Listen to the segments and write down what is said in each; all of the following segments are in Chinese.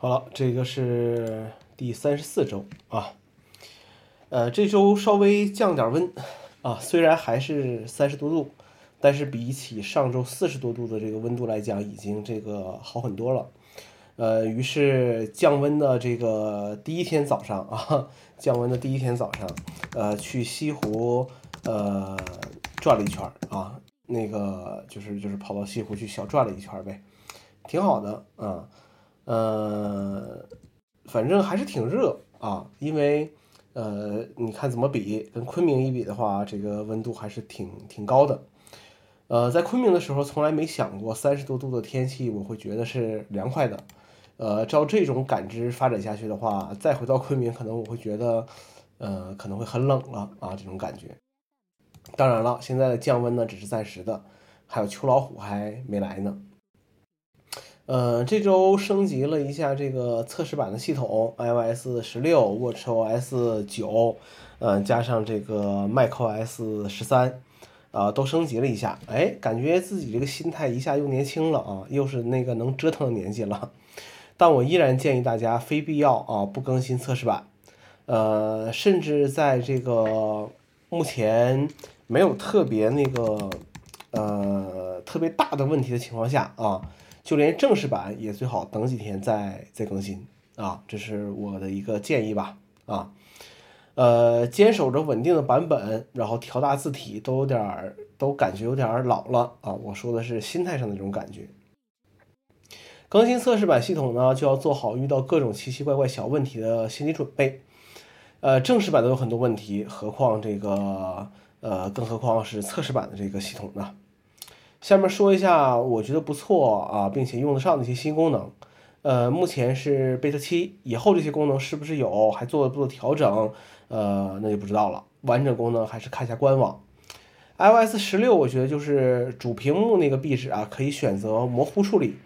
好了，这个是第三十四周啊，呃，这周稍微降点温啊，虽然还是三十多度，但是比起上周四十多度的这个温度来讲，已经这个好很多了。呃，于是降温的这个第一天早上啊，降温的第一天早上，呃，去西湖呃转了一圈啊，那个就是就是跑到西湖去小转了一圈呗，挺好的啊。呃，反正还是挺热啊，因为呃，你看怎么比，跟昆明一比的话，这个温度还是挺挺高的。呃，在昆明的时候，从来没想过三十多度的天气我会觉得是凉快的。呃，照这种感知发展下去的话，再回到昆明，可能我会觉得，呃，可能会很冷了啊，这种感觉。当然了，现在的降温呢只是暂时的，还有秋老虎还没来呢。呃，这周升级了一下这个测试版的系统，iOS 十六、watchOS 九，嗯，加上这个 macOS 十三，啊，都升级了一下。哎，感觉自己这个心态一下又年轻了啊，又是那个能折腾的年纪了。但我依然建议大家非必要啊不更新测试版，呃，甚至在这个目前没有特别那个呃特别大的问题的情况下啊。就连正式版也最好等几天再再更新啊，这是我的一个建议吧啊，呃，坚守着稳定的版本，然后调大字体都有点儿都感觉有点儿老了啊。我说的是心态上的这种感觉。更新测试版系统呢，就要做好遇到各种奇奇怪怪小问题的心理准备。呃，正式版都有很多问题，何况这个呃，更何况是测试版的这个系统呢？下面说一下我觉得不错啊，并且用得上的一些新功能。呃，目前是 beta 七，以后这些功能是不是有，还做不做调整？呃，那就不知道了。完整功能还是看一下官网。iOS 十六，我觉得就是主屏幕那个壁纸啊，可以选择模糊处理。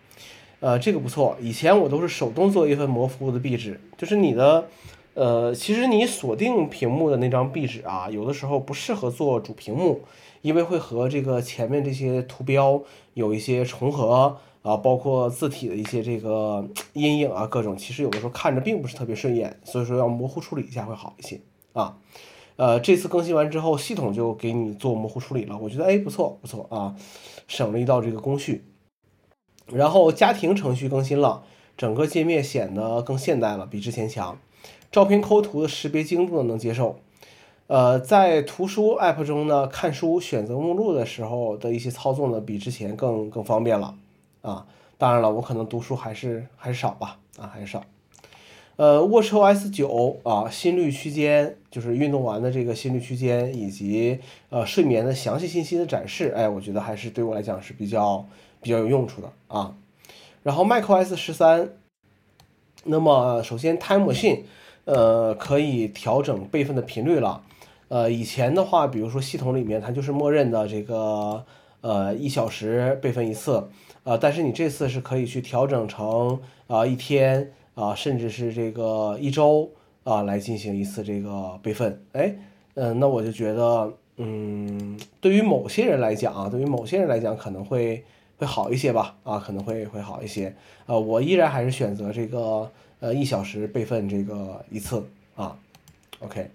呃，这个不错。以前我都是手动做一份模糊的壁纸，就是你的，呃，其实你锁定屏幕的那张壁纸啊，有的时候不适合做主屏幕。因为会和这个前面这些图标有一些重合啊，包括字体的一些这个阴影啊，各种其实有的时候看着并不是特别顺眼，所以说要模糊处理一下会好一些啊。呃，这次更新完之后，系统就给你做模糊处理了，我觉得哎不错不错啊，省了一道这个工序。然后家庭程序更新了，整个界面显得更现代了，比之前强，照片抠图的识别精度能接受。呃，在图书 App 中呢，看书选择目录的时候的一些操作呢，比之前更更方便了啊。当然了，我可能读书还是还是少吧，啊还是少。呃，WatchOS 九啊，心率区间就是运动完的这个心率区间以及呃睡眠的详细信息的展示，哎，我觉得还是对我来讲是比较比较有用处的啊。然后 macOS 十三，那么首先 Time Machine，呃，可以调整备份的频率了。呃，以前的话，比如说系统里面它就是默认的这个呃一小时备份一次，呃，但是你这次是可以去调整成啊一天啊，甚至是这个一周啊来进行一次这个备份。哎，嗯，那我就觉得，嗯，对于某些人来讲啊，对于某些人来讲可能会会好一些吧，啊，可能会会好一些。呃，我依然还是选择这个呃一小时备份这个一次啊，OK。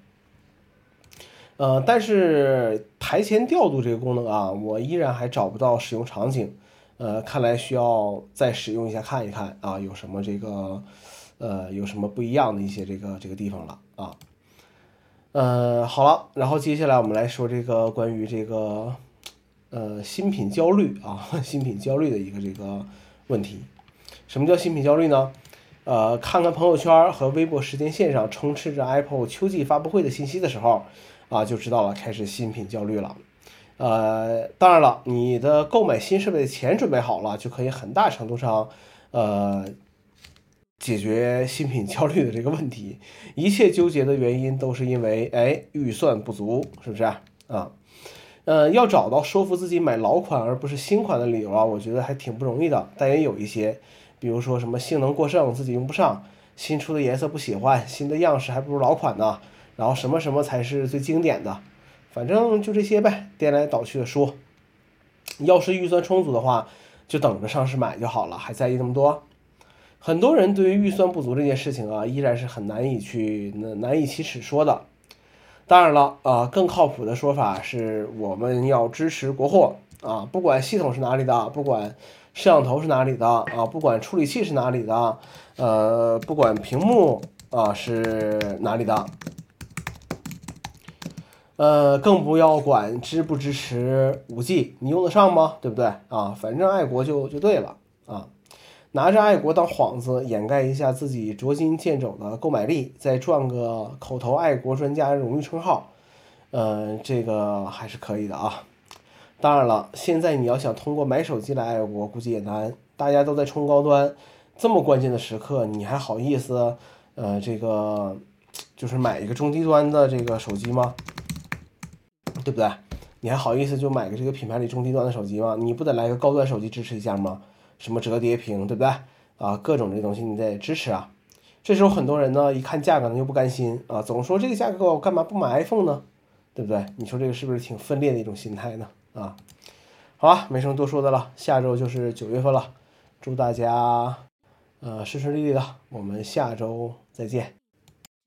呃，但是台前调度这个功能啊，我依然还找不到使用场景，呃，看来需要再使用一下看一看啊，有什么这个，呃，有什么不一样的一些这个这个地方了啊。呃，好了，然后接下来我们来说这个关于这个，呃，新品焦虑啊，新品焦虑的一个这个问题。什么叫新品焦虑呢？呃，看看朋友圈和微博时间线上充斥着 Apple 秋季发布会的信息的时候。啊，就知道了，开始新品焦虑了。呃，当然了，你的购买新设备的钱准备好了，就可以很大程度上，呃，解决新品焦虑的这个问题。一切纠结的原因都是因为，哎，预算不足，是不是啊？啊，呃，要找到说服自己买老款而不是新款的理由啊，我觉得还挺不容易的。但也有一些，比如说什么性能过剩，自己用不上；新出的颜色不喜欢，新的样式还不如老款呢。然后什么什么才是最经典的？反正就这些呗，颠来倒去的说。要是预算充足的话，就等着上市买就好了，还在意那么多？很多人对于预算不足这件事情啊，依然是很难以去难以启齿说的。当然了啊，更靠谱的说法是我们要支持国货啊，不管系统是哪里的，不管摄像头是哪里的啊，不管处理器是哪里的，呃，不管屏幕啊是哪里的。呃，更不要管支不支持五 G，你用得上吗？对不对啊？反正爱国就就对了啊，拿着爱国当幌子掩盖一下自己捉襟见肘的购买力，再赚个口头爱国专家荣誉称号，呃，这个还是可以的啊。当然了，现在你要想通过买手机来爱国，估计也难。大家都在冲高端，这么关键的时刻，你还好意思呃，这个就是买一个中低端的这个手机吗？对不对？你还好意思就买个这个品牌里中低端的手机吗？你不得来个高端手机支持一下吗？什么折叠屏，对不对？啊，各种这东西你得支持啊。这时候很多人呢，一看价格呢又不甘心啊，总说这个价格我干嘛不买 iPhone 呢？对不对？你说这个是不是挺分裂的一种心态呢？啊，好啊，没什么多说的了。下周就是九月份了，祝大家呃顺顺利利的。我们下周再见。